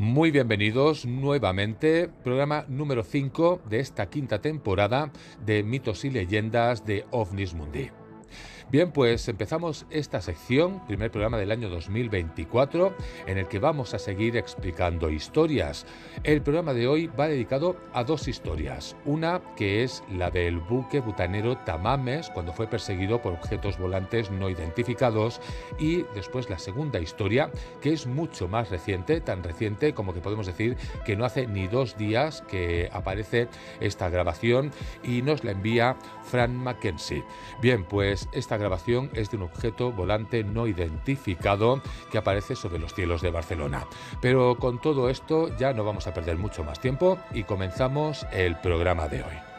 Muy bienvenidos nuevamente, programa número 5 de esta quinta temporada de mitos y leyendas de OVNIS Mundi. Bien, pues empezamos esta sección, primer programa del año 2024, en el que vamos a seguir explicando historias. El programa de hoy va dedicado a dos historias. Una que es la del buque butanero Tamames, cuando fue perseguido por objetos volantes no identificados. Y después la segunda historia, que es mucho más reciente, tan reciente como que podemos decir que no hace ni dos días que aparece esta grabación y nos la envía Fran Mackenzie. Bien, pues esta grabación es de un objeto volante no identificado que aparece sobre los cielos de Barcelona. Pero con todo esto ya no vamos a perder mucho más tiempo y comenzamos el programa de hoy.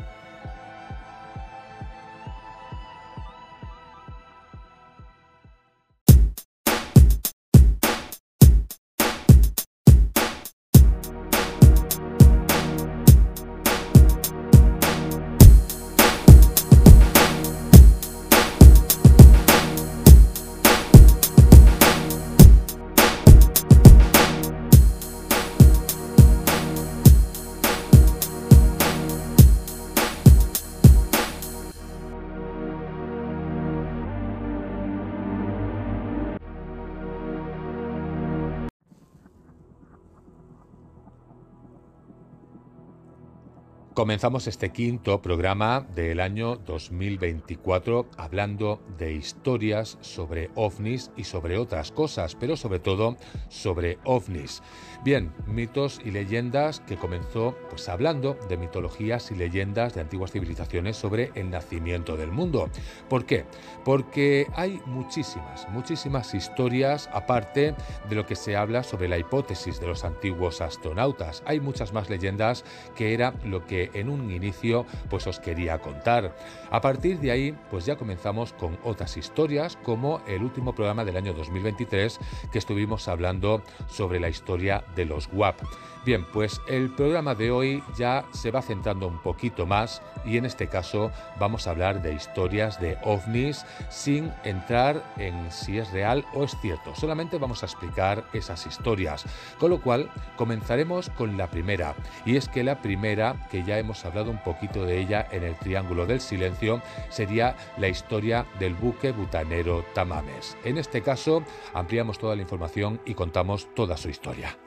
Comenzamos este quinto programa del año 2024 hablando de historias sobre ovnis y sobre otras cosas, pero sobre todo sobre ovnis. Bien, mitos y leyendas que comenzó pues hablando de mitologías y leyendas de antiguas civilizaciones sobre el nacimiento del mundo. ¿Por qué? Porque hay muchísimas, muchísimas historias aparte de lo que se habla sobre la hipótesis de los antiguos astronautas. Hay muchas más leyendas que era lo que en un inicio pues os quería contar. A partir de ahí pues ya comenzamos con otras historias como el último programa del año 2023 que estuvimos hablando sobre la historia de los WAP. Bien, pues el programa de hoy ya se va centrando un poquito más y en este caso vamos a hablar de historias de ovnis sin entrar en si es real o es cierto. Solamente vamos a explicar esas historias. Con lo cual comenzaremos con la primera. Y es que la primera, que ya hemos hablado un poquito de ella en el Triángulo del Silencio, sería la historia del buque butanero Tamames. En este caso ampliamos toda la información y contamos toda su historia.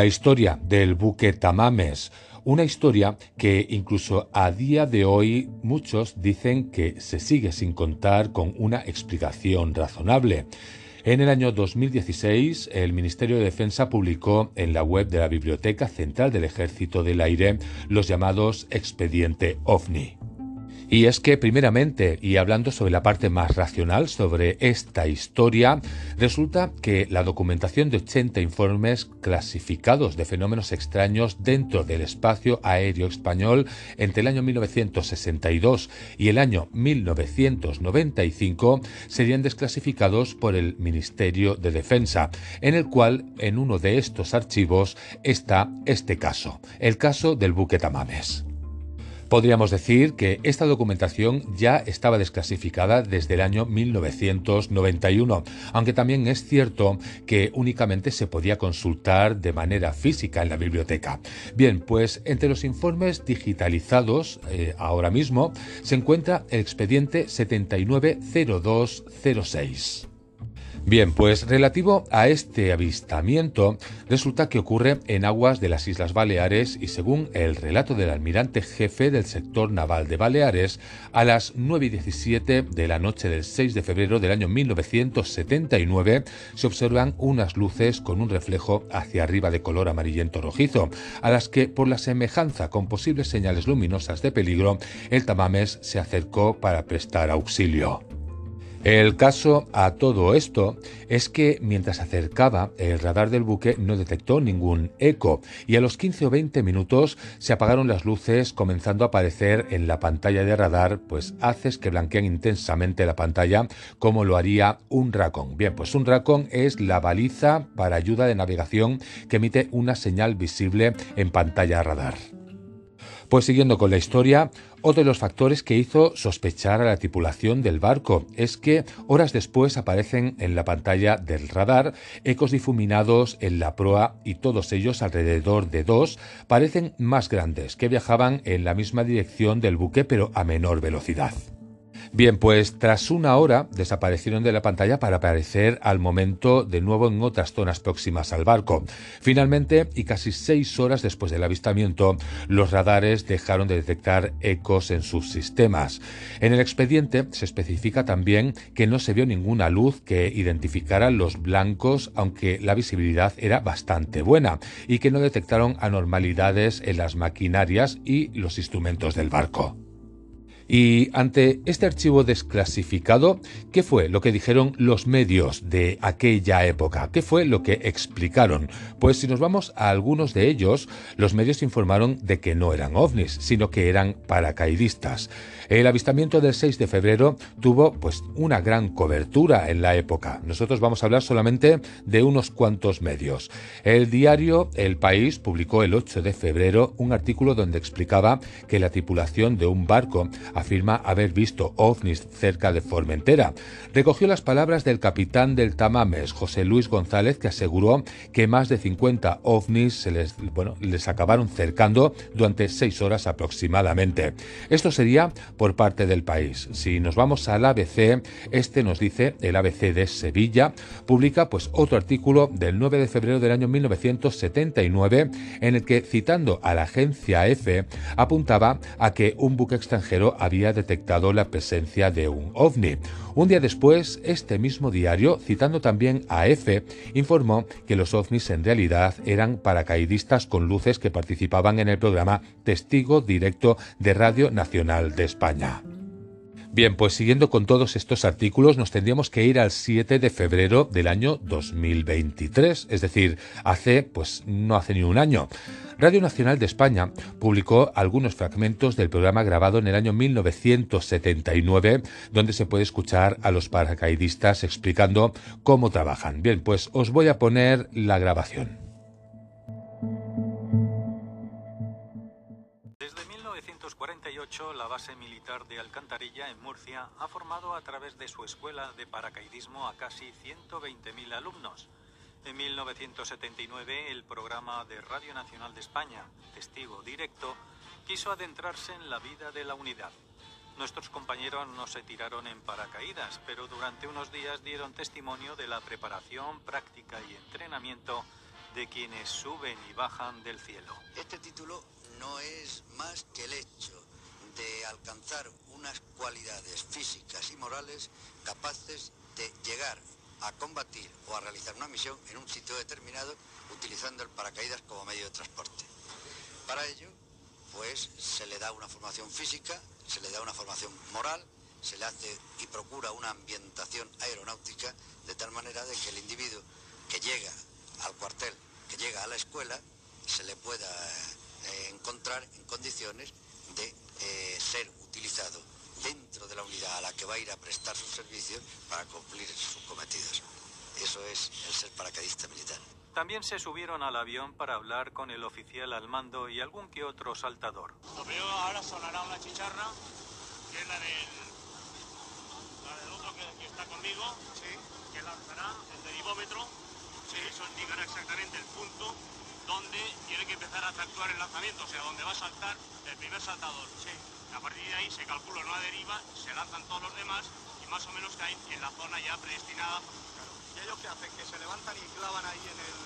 La historia del buque Tamames, una historia que incluso a día de hoy muchos dicen que se sigue sin contar con una explicación razonable. En el año 2016, el Ministerio de Defensa publicó en la web de la Biblioteca Central del Ejército del Aire los llamados Expediente OVNI. Y es que, primeramente, y hablando sobre la parte más racional sobre esta historia, resulta que la documentación de 80 informes clasificados de fenómenos extraños dentro del espacio aéreo español entre el año 1962 y el año 1995 serían desclasificados por el Ministerio de Defensa, en el cual en uno de estos archivos está este caso, el caso del buque Tamames. Podríamos decir que esta documentación ya estaba desclasificada desde el año 1991, aunque también es cierto que únicamente se podía consultar de manera física en la biblioteca. Bien, pues entre los informes digitalizados eh, ahora mismo se encuentra el expediente 790206. Bien, pues relativo a este avistamiento, resulta que ocurre en aguas de las Islas Baleares y según el relato del almirante jefe del sector naval de Baleares, a las 9 y 17 de la noche del 6 de febrero del año 1979 se observan unas luces con un reflejo hacia arriba de color amarillento rojizo, a las que por la semejanza con posibles señales luminosas de peligro, el Tamames se acercó para prestar auxilio. El caso a todo esto es que mientras se acercaba, el radar del buque no detectó ningún eco y a los 15 o 20 minutos se apagaron las luces comenzando a aparecer en la pantalla de radar pues haces que blanquean intensamente la pantalla como lo haría un racón. Bien, pues un racón es la baliza para ayuda de navegación que emite una señal visible en pantalla radar. Pues siguiendo con la historia, otro de los factores que hizo sospechar a la tripulación del barco es que horas después aparecen en la pantalla del radar ecos difuminados en la proa y todos ellos alrededor de dos parecen más grandes que viajaban en la misma dirección del buque pero a menor velocidad. Bien, pues tras una hora desaparecieron de la pantalla para aparecer al momento de nuevo en otras zonas próximas al barco. Finalmente, y casi seis horas después del avistamiento, los radares dejaron de detectar ecos en sus sistemas. En el expediente se especifica también que no se vio ninguna luz que identificara los blancos, aunque la visibilidad era bastante buena, y que no detectaron anormalidades en las maquinarias y los instrumentos del barco. Y ante este archivo desclasificado, ¿qué fue lo que dijeron los medios de aquella época? ¿Qué fue lo que explicaron? Pues si nos vamos a algunos de ellos, los medios informaron de que no eran ovnis, sino que eran paracaidistas. El avistamiento del 6 de febrero tuvo pues una gran cobertura en la época. Nosotros vamos a hablar solamente de unos cuantos medios. El diario El País publicó el 8 de febrero un artículo donde explicaba que la tripulación de un barco afirma haber visto ovnis cerca de Formentera. Recogió las palabras del capitán del Tamames, José Luis González, que aseguró que más de 50 ovnis se les, bueno, les acabaron cercando durante seis horas aproximadamente. Esto sería por parte del país. Si nos vamos al ABC, este nos dice, el ABC de Sevilla, publica pues otro artículo del 9 de febrero del año 1979 en el que, citando a la agencia EFE, apuntaba a que un buque extranjero había detectado la presencia de un ovni. Un día después, este mismo diario, citando también a EFE, informó que los ovnis en realidad eran paracaidistas con luces que participaban en el programa Testigo Directo de Radio Nacional de España. Bien, pues siguiendo con todos estos artículos, nos tendríamos que ir al 7 de febrero del año 2023, es decir, hace, pues no hace ni un año. Radio Nacional de España publicó algunos fragmentos del programa grabado en el año 1979, donde se puede escuchar a los paracaidistas explicando cómo trabajan. Bien, pues os voy a poner la grabación. La base militar de Alcantarilla, en Murcia, ha formado a través de su escuela de paracaidismo a casi 120.000 alumnos. En 1979, el programa de Radio Nacional de España, Testigo Directo, quiso adentrarse en la vida de la unidad. Nuestros compañeros no se tiraron en paracaídas, pero durante unos días dieron testimonio de la preparación, práctica y entrenamiento de quienes suben y bajan del cielo. Este título no es más que el hecho de alcanzar unas cualidades físicas y morales capaces de llegar a combatir o a realizar una misión en un sitio determinado utilizando el paracaídas como medio de transporte. Para ello, pues se le da una formación física, se le da una formación moral, se le hace y procura una ambientación aeronáutica de tal manera de que el individuo que llega al cuartel, que llega a la escuela, se le pueda eh, encontrar en condiciones de eh, ser utilizado dentro de la unidad a la que va a ir a prestar sus servicios para cumplir sus cometidos. Eso es el ser paracaidista militar. También se subieron al avión para hablar con el oficial al mando y algún que otro saltador. Lo veo ahora sonará una chicharra, que es la del, la del otro que, está conmigo, sí. que lanzará el derivómetro, sí. eso indicará exactamente el punto donde tiene que empezar a actuar el lanzamiento, o sea, donde va a saltar el primer saltador. Sí. A partir de ahí se calcula una deriva, se lanzan todos los demás y más o menos caen en la zona ya predestinada. Claro. ¿Y ellos qué hacen? ¿Que se levantan y clavan ahí en el...?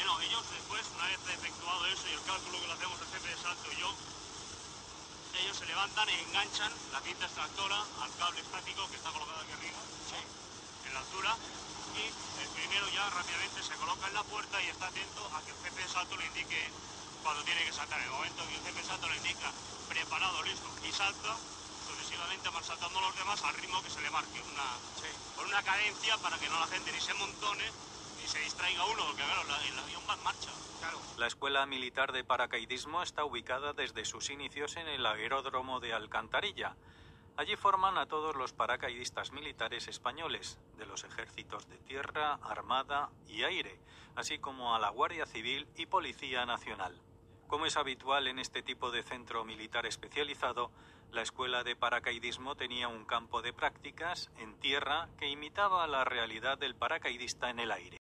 Eh, no, ellos después, una vez efectuado eso y el cálculo que lo hacemos el jefe de salto y yo, ellos se levantan e enganchan la cinta extractora al cable estático que está colocado aquí arriba, sí. en la altura, y el primero ya rápidamente se coloca en la puerta y está atento a que el jefe de salto le indique cuando tiene que saltar. En el momento que el jefe de salto le indica preparado, listo, y salta, entonces pasivamente van saltando los demás al ritmo que se le marque, una, con una cadencia para que no la gente ni se montone ni se distraiga uno, porque claro, el avión va en marcha. La Escuela Militar de Paracaidismo está ubicada desde sus inicios en el aeródromo de Alcantarilla. Allí forman a todos los paracaidistas militares españoles, de los ejércitos de tierra, armada y aire, así como a la Guardia Civil y Policía Nacional. Como es habitual en este tipo de centro militar especializado, la escuela de paracaidismo tenía un campo de prácticas en tierra que imitaba la realidad del paracaidista en el aire.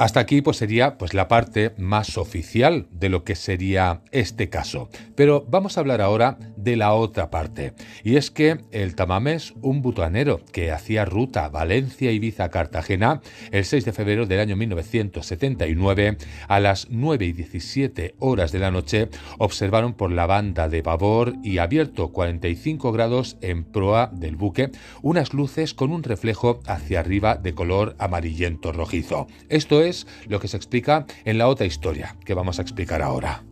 Hasta aquí pues sería pues la parte más oficial de lo que sería este caso. Pero vamos a hablar ahora de la otra parte. Y es que el Tamamés, un butanero que hacía ruta Valencia, Ibiza, Cartagena, el 6 de febrero del año 1979, a las 9 y 17 horas de la noche, observaron por la banda de babor y abierto 45 grados en proa del buque unas luces con un reflejo hacia arriba de color amarillento rojizo. Esto es lo que se explica en la otra historia que vamos a explicar ahora.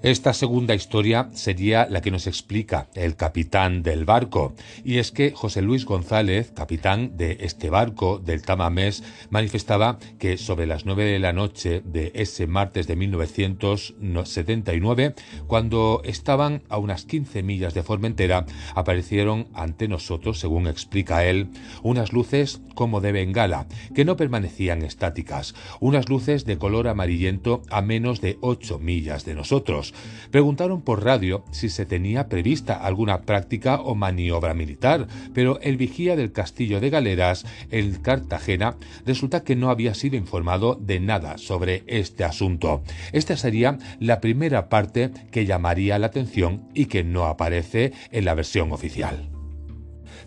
Esta segunda historia sería la que nos explica el capitán del barco, y es que José Luis González, capitán de este barco del Tamamés, manifestaba que sobre las nueve de la noche de ese martes de 1979, cuando estaban a unas 15 millas de Formentera, aparecieron ante nosotros, según explica él, unas luces como de bengala, que no permanecían estáticas, unas luces de color amarillento a menos de 8 millas de nosotros Preguntaron por radio si se tenía prevista alguna práctica o maniobra militar, pero el vigía del castillo de Galeras, el Cartagena, resulta que no había sido informado de nada sobre este asunto. Esta sería la primera parte que llamaría la atención y que no aparece en la versión oficial.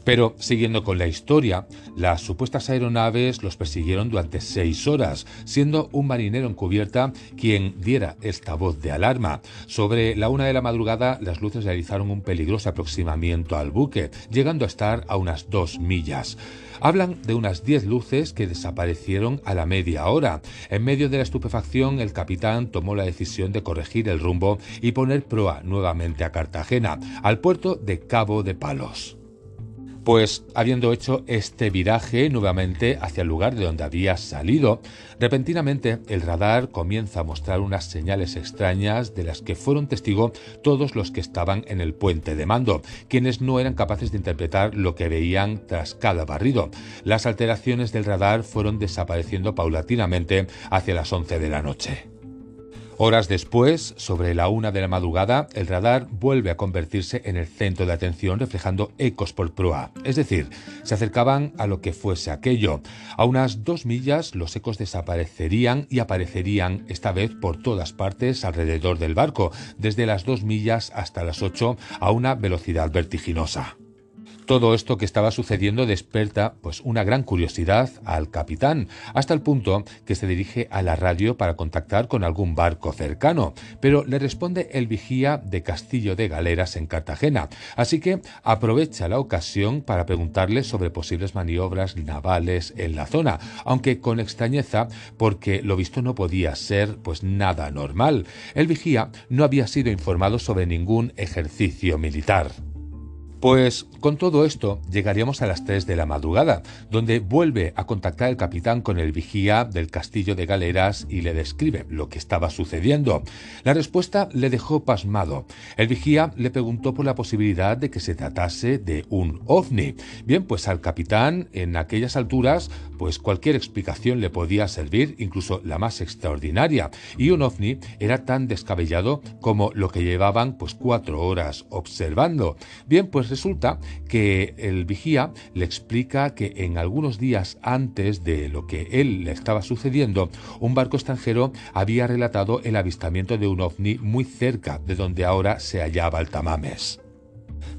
Pero, siguiendo con la historia, las supuestas aeronaves los persiguieron durante seis horas, siendo un marinero en cubierta quien diera esta voz de alarma. Sobre la una de la madrugada, las luces realizaron un peligroso aproximamiento al buque, llegando a estar a unas dos millas. Hablan de unas diez luces que desaparecieron a la media hora. En medio de la estupefacción, el capitán tomó la decisión de corregir el rumbo y poner proa nuevamente a Cartagena, al puerto de Cabo de Palos. Pues habiendo hecho este viraje nuevamente hacia el lugar de donde había salido, repentinamente el radar comienza a mostrar unas señales extrañas de las que fueron testigo todos los que estaban en el puente de mando, quienes no eran capaces de interpretar lo que veían tras cada barrido. Las alteraciones del radar fueron desapareciendo paulatinamente hacia las 11 de la noche. Horas después, sobre la una de la madrugada, el radar vuelve a convertirse en el centro de atención reflejando ecos por proa, es decir, se acercaban a lo que fuese aquello. A unas dos millas los ecos desaparecerían y aparecerían esta vez por todas partes alrededor del barco, desde las dos millas hasta las ocho a una velocidad vertiginosa. Todo esto que estaba sucediendo desperta pues una gran curiosidad al capitán, hasta el punto que se dirige a la radio para contactar con algún barco cercano, pero le responde el vigía de Castillo de Galeras en Cartagena, así que aprovecha la ocasión para preguntarle sobre posibles maniobras navales en la zona, aunque con extrañeza porque lo visto no podía ser pues nada normal. El vigía no había sido informado sobre ningún ejercicio militar. Pues con todo esto llegaríamos a las 3 de la madrugada, donde vuelve a contactar el capitán con el vigía del castillo de Galeras y le describe lo que estaba sucediendo. La respuesta le dejó pasmado. El vigía le preguntó por la posibilidad de que se tratase de un ovni. Bien, pues al capitán en aquellas alturas, pues cualquier explicación le podía servir, incluso la más extraordinaria, y un ovni era tan descabellado como lo que llevaban pues cuatro horas observando. Bien, pues resulta que el vigía le explica que en algunos días antes de lo que él le estaba sucediendo, un barco extranjero había relatado el avistamiento de un ovni muy cerca de donde ahora se hallaba el Tamames.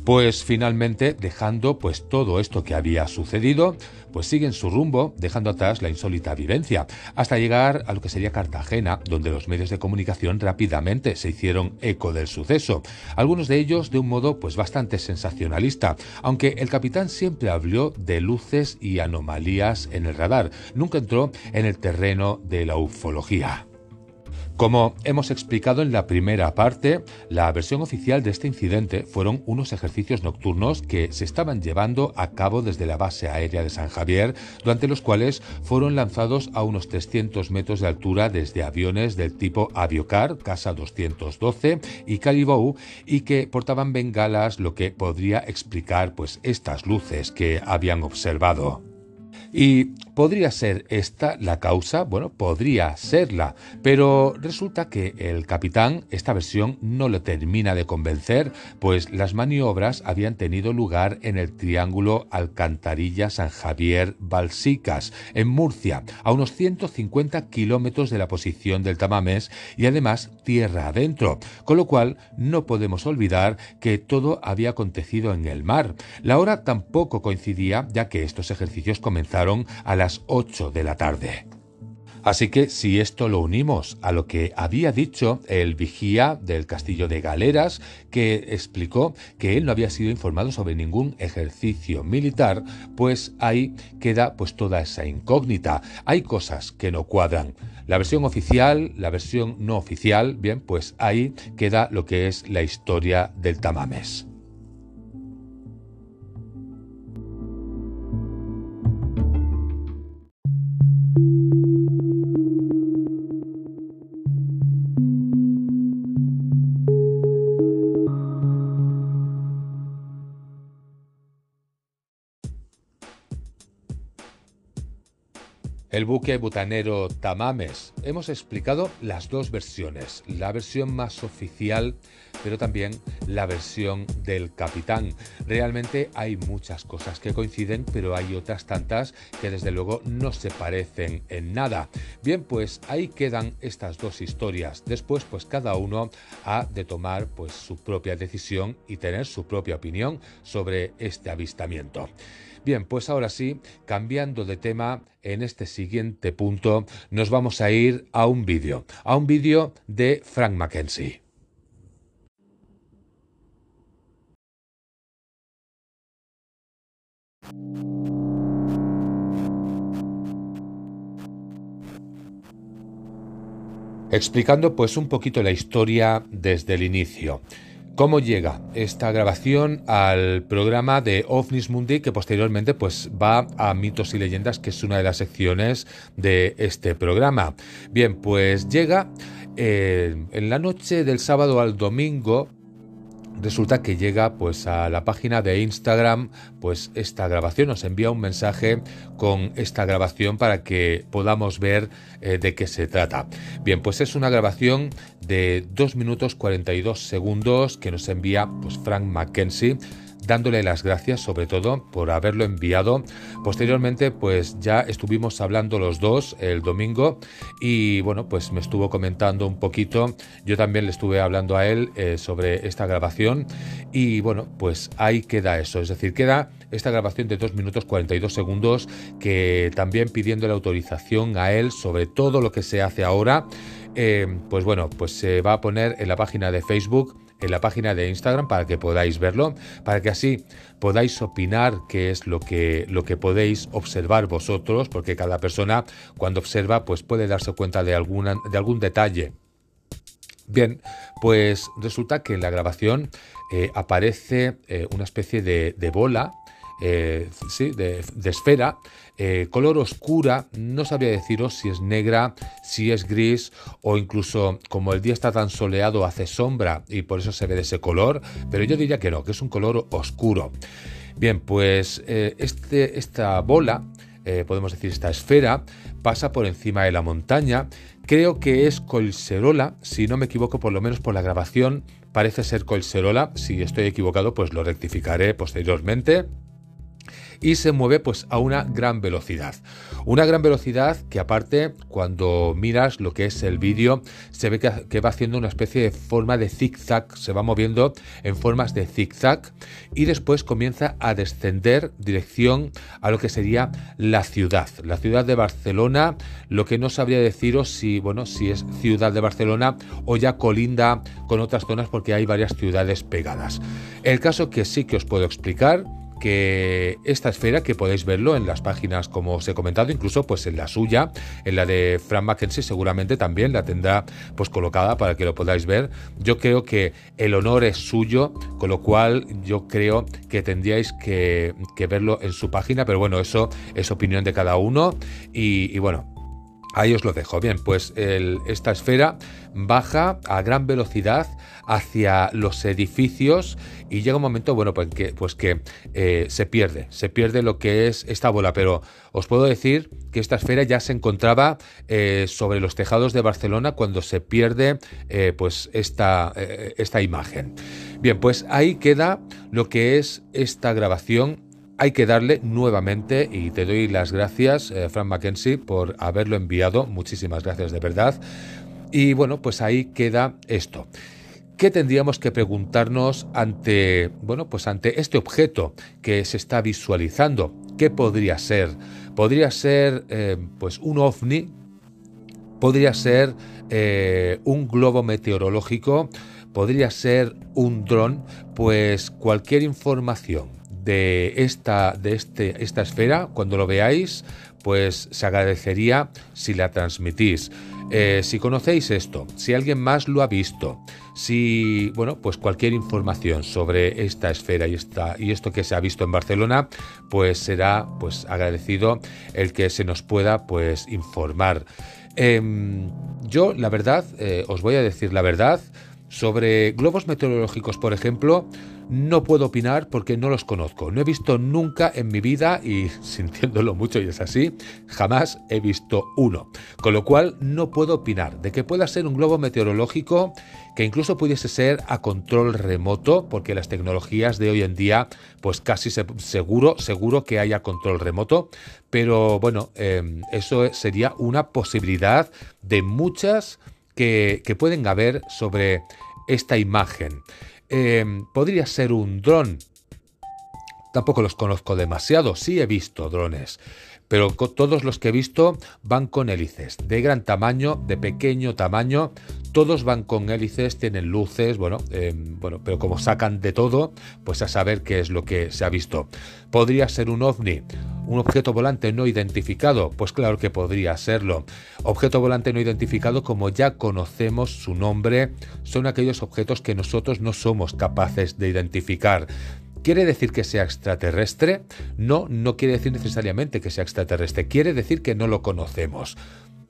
Pues finalmente, dejando pues todo esto que había sucedido, pues siguen su rumbo, dejando atrás la insólita vivencia, hasta llegar a lo que sería Cartagena, donde los medios de comunicación rápidamente se hicieron eco del suceso, algunos de ellos de un modo pues bastante sensacionalista, aunque el capitán siempre habló de luces y anomalías en el radar, nunca entró en el terreno de la ufología. Como hemos explicado en la primera parte, la versión oficial de este incidente fueron unos ejercicios nocturnos que se estaban llevando a cabo desde la base aérea de San Javier, durante los cuales fueron lanzados a unos 300 metros de altura desde aviones del tipo Aviocar, Casa 212 y Calibou, y que portaban bengalas, lo que podría explicar pues estas luces que habían observado. ¿Y podría ser esta la causa? Bueno, podría serla, pero resulta que el capitán esta versión no le termina de convencer, pues las maniobras habían tenido lugar en el triángulo Alcantarilla-San Javier-Balsicas, en Murcia, a unos 150 kilómetros de la posición del Tamames y además tierra adentro, con lo cual no podemos olvidar que todo había acontecido en el mar. La hora tampoco coincidía, ya que estos ejercicios comenzaron a las 8 de la tarde. Así que si esto lo unimos a lo que había dicho el vigía del castillo de Galeras, que explicó que él no había sido informado sobre ningún ejercicio militar, pues ahí queda pues toda esa incógnita. Hay cosas que no cuadran. La versión oficial, la versión no oficial, bien, pues ahí queda lo que es la historia del Tamames. El buque butanero Tamames. Hemos explicado las dos versiones, la versión más oficial, pero también la versión del capitán. Realmente hay muchas cosas que coinciden, pero hay otras tantas que desde luego no se parecen en nada. Bien, pues ahí quedan estas dos historias. Después, pues cada uno ha de tomar pues su propia decisión y tener su propia opinión sobre este avistamiento. Bien, pues ahora sí, cambiando de tema, en este siguiente punto nos vamos a ir a un vídeo, a un vídeo de Frank Mackenzie. explicando pues un poquito la historia desde el inicio. ¿Cómo llega esta grabación al programa de OVNIS Mundi que posteriormente pues va a Mitos y Leyendas que es una de las secciones de este programa? Bien, pues llega eh, en la noche del sábado al domingo resulta que llega pues a la página de Instagram pues esta grabación. Nos envía un mensaje con esta grabación para que podamos ver eh, de qué se trata. Bien pues es una grabación de 2 minutos 42 segundos que nos envía pues Frank Mackenzie dándole las gracias sobre todo por haberlo enviado. Posteriormente pues ya estuvimos hablando los dos el domingo y bueno pues me estuvo comentando un poquito, yo también le estuve hablando a él eh, sobre esta grabación y bueno pues ahí queda eso, es decir, queda esta grabación de 2 minutos 42 segundos que también pidiendo la autorización a él sobre todo lo que se hace ahora. Eh, pues bueno, pues se va a poner en la página de Facebook en la página de Instagram para que podáis verlo, para que así podáis opinar qué es lo que, lo que podéis observar vosotros, porque cada persona cuando observa pues puede darse cuenta de, alguna, de algún detalle. Bien, pues resulta que en la grabación eh, aparece eh, una especie de, bola eh, sí, de, esfera, eh, color oscura, no sabría deciros si es negra, si es gris o incluso como el día está tan soleado hace sombra y por eso se ve de ese color, pero yo diría que no, que es un color oscuro. Bien, pues eh, este, esta bola, podemos decir esta esfera, pasa por encima de la montaña, creo que es Colserola, si no me equivoco por lo menos por la grabación, parece ser Colserola, si estoy equivocado pues lo rectificaré posteriormente. Y se mueve pues a una gran velocidad. Una gran velocidad que aparte cuando miras lo que es el vídeo se ve que, va haciendo una especie de forma de zigzag, se va moviendo en formas de zigzag y después comienza a descender dirección a lo que sería la ciudad, la ciudad de Barcelona, lo que no sabría deciros si, bueno, si es ciudad de Barcelona o ya colinda con otras zonas porque hay varias ciudades pegadas. El caso que sí que os puedo explicar que esta esfera, que podéis verlo en las páginas como os he comentado, incluso pues en la suya, en la de Frank Mackenzie seguramente también la tendrá pues colocada para que lo podáis ver. Yo creo que el honor es suyo, con lo cual yo creo que tendríais que, verlo en su página, pero bueno, eso es opinión de cada uno y, bueno, Ahí os lo dejo. Bien, pues esta esfera baja a gran velocidad hacia los edificios y llega un momento, bueno, pues que, pues que eh, se pierde, se pierde lo que es esta bola, pero os puedo decir que esta esfera ya se encontraba eh, sobre los tejados de Barcelona cuando se pierde eh, pues esta, esta imagen. Bien, pues ahí queda lo que es esta grabación hay que darle nuevamente y te doy las gracias, Frank Mackenzie, por haberlo enviado. Muchísimas gracias de verdad. Y bueno, pues ahí queda esto. ¿Qué tendríamos que preguntarnos ante, bueno, pues ante este objeto que se está visualizando? ¿Qué podría ser? ¿Podría ser eh, pues un ovni? ¿Podría ser eh, un globo meteorológico? ¿Podría ser un dron? Pues cualquier información de esta, de este, esta esfera, cuando lo veáis, pues se agradecería si la transmitís. Eh, si conocéis esto, si alguien más lo ha visto, si, bueno, pues cualquier información sobre esta esfera y, esta, y esto que se ha visto en Barcelona, pues será pues agradecido el que se nos pueda pues informar. Em, yo, la verdad, eh, os voy a decir la verdad, sobre globos meteorológicos, por ejemplo, no puedo opinar porque no los conozco. No he visto nunca en mi vida, y sintiéndolo mucho y es así, jamás he visto uno. Con lo cual no puedo opinar de que pueda ser un globo meteorológico que incluso pudiese ser a control remoto, porque las tecnologías de hoy en día, pues casi seguro, seguro que haya control remoto. Pero bueno, em, eso sería una posibilidad de muchas que, que pueden haber sobre esta imagen. Em, podría ser un dron. Tampoco los conozco demasiado, sí he visto drones, pero todos los que he visto van con hélices, de gran tamaño, de pequeño tamaño, todos van con hélices, tienen luces, bueno, em, bueno, pero como sacan de todo, pues a saber qué es lo que se ha visto. ¿Podría ser un ovni? ¿Un objeto volante no identificado? Pues claro que podría serlo. Objeto volante no identificado, como ya conocemos su nombre, son aquellos objetos que nosotros no somos capaces de identificar. ¿Quiere decir que sea extraterrestre? No, no quiere decir necesariamente que sea extraterrestre, quiere decir que no lo conocemos.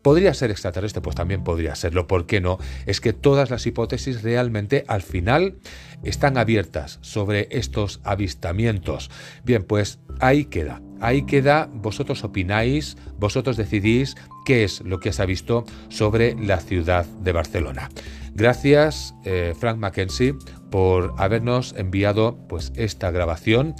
¿Podría ser extraterrestre? Pues también podría serlo. ¿Por qué no? Es que todas las hipótesis realmente al final están abiertas sobre estos avistamientos. Bien, pues ahí queda. Ahí queda, vosotros opináis, vosotros decidís qué es lo que se ha visto sobre la ciudad de Barcelona. Gracias, eh, Frank Mackenzie, por habernos enviado pues, esta grabación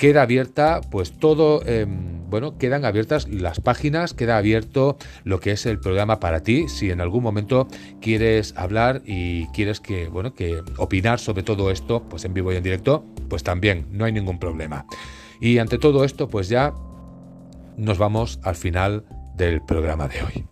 queda abierta pues todo, em, bueno, quedan abiertas las páginas, queda abierto lo que es el programa para ti. Si en algún momento quieres hablar y quieres que, bueno, que opinar sobre todo esto, pues en vivo y en directo, pues también no hay ningún problema. Y ante todo esto, pues ya nos vamos al final del programa de hoy.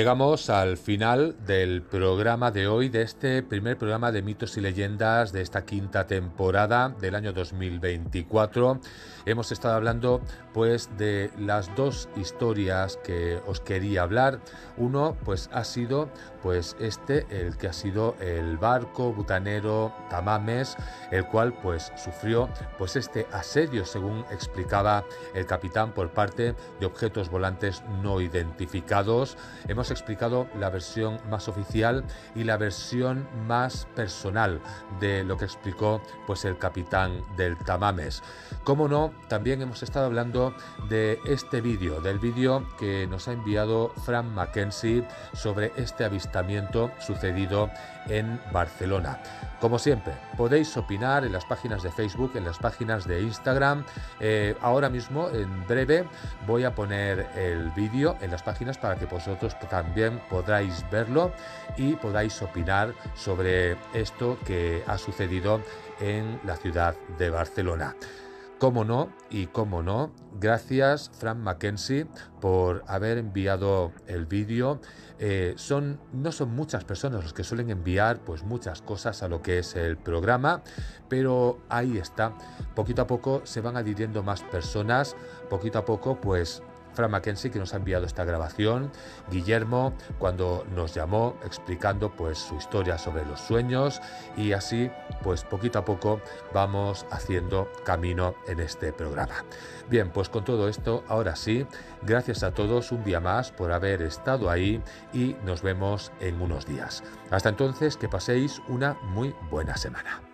Llegamos al final del programa de hoy, de este primer programa de mitos y leyendas de esta quinta temporada del año 2024. Hemos estado hablando pues de las dos historias que os quería hablar. Uno pues ha sido pues este el que ha sido el barco butanero Tamames, el cual pues sufrió pues este asedio según explicaba el capitán por parte de objetos volantes no identificados hemos explicado la versión más oficial y la versión más personal de lo que explicó pues el capitán del Tamames. Como no, también hemos estado hablando de este vídeo, del vídeo que nos ha enviado Frank Mackenzie sobre este avistamiento sucedido en Barcelona. Como siempre, podéis opinar en las páginas de Facebook, en las páginas de Instagram. Eh, ahora mismo, en breve, voy a poner el vídeo en las páginas para que vosotros también podáis verlo y podáis opinar sobre esto que ha sucedido en la ciudad de Barcelona. Cómo no, y cómo no, gracias Frank Mackenzie por haber enviado el vídeo. Eh, son, no son muchas personas los que suelen enviar pues muchas cosas a lo que es el programa, pero ahí está. Poquito a poco se van adhiriendo más personas, poquito a poco pues Fran Mackenzie que nos ha enviado esta grabación, Guillermo cuando nos llamó explicando pues su historia sobre los sueños y así pues poquito a poco vamos haciendo camino en este programa. Bien, pues con todo esto, ahora sí, gracias a todos un día más por haber estado ahí y nos vemos en unos días. Hasta entonces, que paséis una muy buena semana.